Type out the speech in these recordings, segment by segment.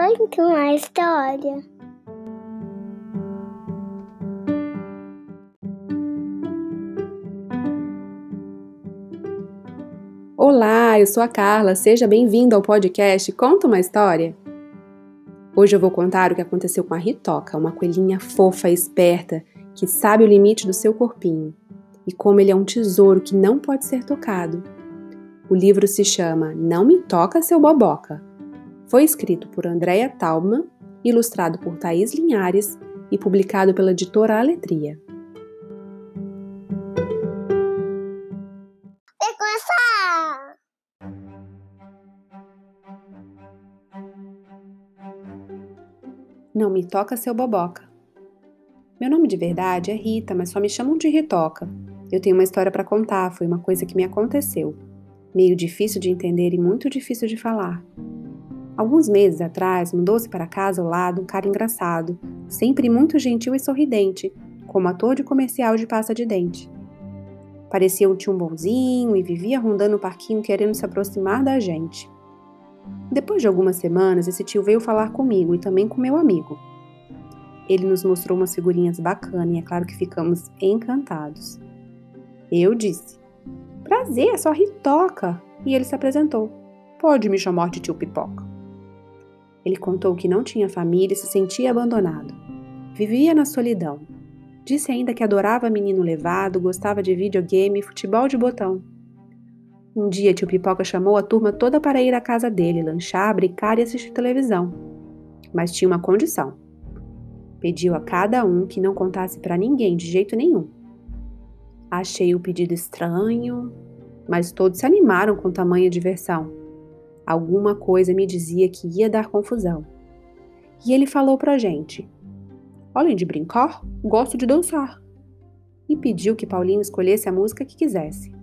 Conta uma história. Olá, eu sou a Carla. Seja bem-vindo ao podcast Conta uma História. Hoje eu vou contar o que aconteceu com a Ritoca, uma coelhinha fofa e esperta que sabe o limite do seu corpinho e como ele é um tesouro que não pode ser tocado. O livro se chama Não Me Toca Seu Boboca. Foi escrito por Andrea Taubman, ilustrado por Thaís Linhares e publicado pela editora Aletria. Não me toca seu boboca. Meu nome de verdade é Rita, mas só me chamam de Ritoca. Eu tenho uma história para contar, foi uma coisa que me aconteceu. Meio difícil de entender e muito difícil de falar. Alguns meses atrás, mudou-se para casa ao lado um cara engraçado, sempre muito gentil e sorridente, como ator de comercial de pasta de dente. Parecia um tio bonzinho e vivia rondando o parquinho querendo se aproximar da gente. Depois de algumas semanas, esse tio veio falar comigo e também com meu amigo. Ele nos mostrou umas figurinhas bacanas e é claro que ficamos encantados. Eu disse: Prazer, é só Ritoca. E ele se apresentou. Pode me chamar de tio Pipoca. Ele contou que não tinha família e se sentia abandonado. Vivia na solidão. Disse ainda que adorava menino levado, gostava de videogame e futebol de botão. Um dia, tio Pipoca chamou a turma toda para ir à casa dele, lanchar, brincar e assistir televisão. Mas tinha uma condição. Pediu a cada um que não contasse para ninguém de jeito nenhum. Achei o pedido estranho, mas todos se animaram com tamanha diversão. Alguma coisa me dizia que ia dar confusão. E ele falou pra gente: Além de brincar, gosto de dançar. E pediu que Paulinho escolhesse a música que quisesse.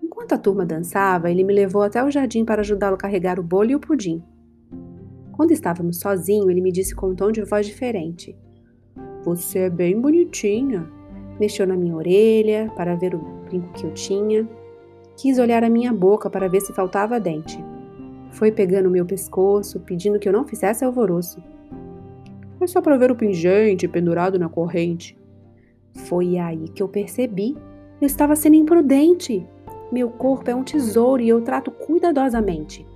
Enquanto a turma dançava, ele me levou até o jardim para ajudá-lo a carregar o bolo e o pudim. Quando estávamos sozinhos, ele me disse com um tom de voz diferente: Você é bem bonitinha. Mexeu na minha orelha para ver o brinco que eu tinha. Quis olhar a minha boca para ver se faltava dente. Foi pegando meu pescoço, pedindo que eu não fizesse alvoroço. Foi só para ver o pingente pendurado na corrente. Foi aí que eu percebi. Eu estava sendo imprudente. Meu corpo é um tesouro e eu trato cuidadosamente.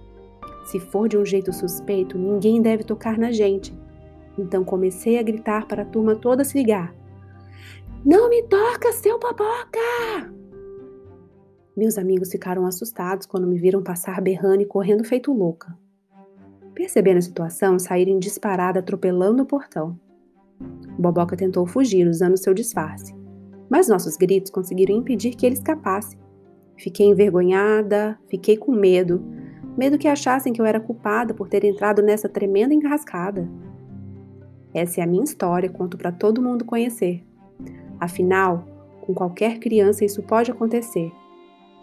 Se for de um jeito suspeito, ninguém deve tocar na gente. Então comecei a gritar para a turma toda se ligar. Não me toca, seu baboca! Meus amigos ficaram assustados quando me viram passar berrando e correndo feito louca. Percebendo a situação, saíram disparada atropelando o portão. Boboca tentou fugir usando seu disfarce, mas nossos gritos conseguiram impedir que ele escapasse Fiquei envergonhada, fiquei com medo. Medo que achassem que eu era culpada por ter entrado nessa tremenda enrascada. Essa é a minha história, conto para todo mundo conhecer. Afinal, com qualquer criança isso pode acontecer.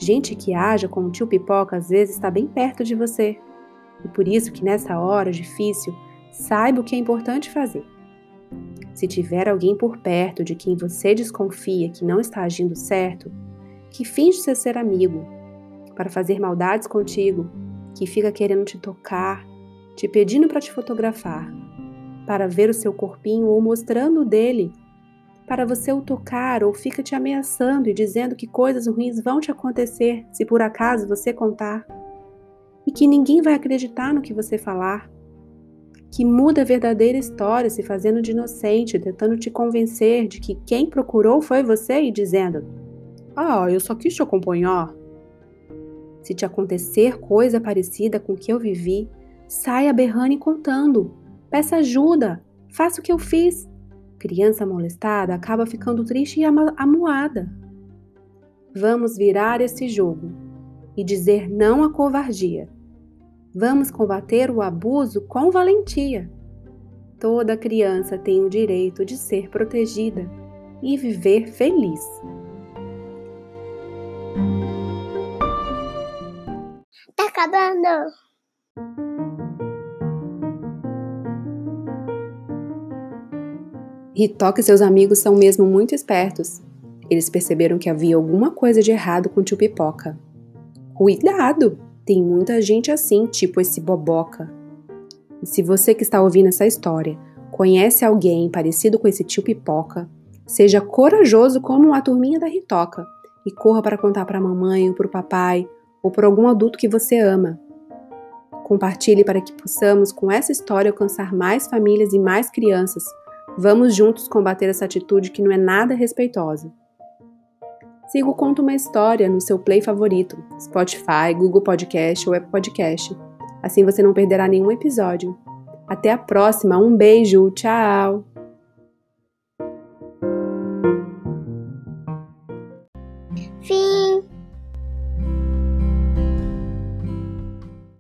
Gente que haja como tio Pipoca às vezes está bem perto de você. E por isso que nessa hora difícil, saiba o que é importante fazer. Se tiver alguém por perto de quem você desconfia que não está agindo certo, que finge ser ser amigo, para fazer maldades contigo, que fica querendo te tocar, te pedindo para te fotografar, para ver o seu corpinho ou mostrando o dele, para você o tocar ou fica te ameaçando e dizendo que coisas ruins vão te acontecer se por acaso você contar, e que ninguém vai acreditar no que você falar, que muda a verdadeira história se fazendo de inocente, tentando te convencer de que quem procurou foi você e dizendo: ah, eu só quis te acompanhar. Se te acontecer coisa parecida com o que eu vivi, saia berrando e contando. Peça ajuda. Faça o que eu fiz. Criança molestada acaba ficando triste e amuada. Vamos virar esse jogo e dizer não à covardia. Vamos combater o abuso com valentia. Toda criança tem o direito de ser protegida e viver feliz. Tá acabando. Ritoca e seus amigos são mesmo muito espertos. Eles perceberam que havia alguma coisa de errado com o tio Pipoca. Cuidado! Tem muita gente assim, tipo esse boboca. E se você que está ouvindo essa história conhece alguém parecido com esse tio Pipoca, seja corajoso como a turminha da Ritoca e corra para contar para a mamãe ou para o papai ou para algum adulto que você ama. Compartilhe para que possamos, com essa história, alcançar mais famílias e mais crianças. Vamos juntos combater essa atitude que não é nada respeitosa. Sigo Conta uma História no seu play favorito, Spotify, Google Podcast ou Apple Podcast. Assim você não perderá nenhum episódio. Até a próxima, um beijo, tchau! Fim!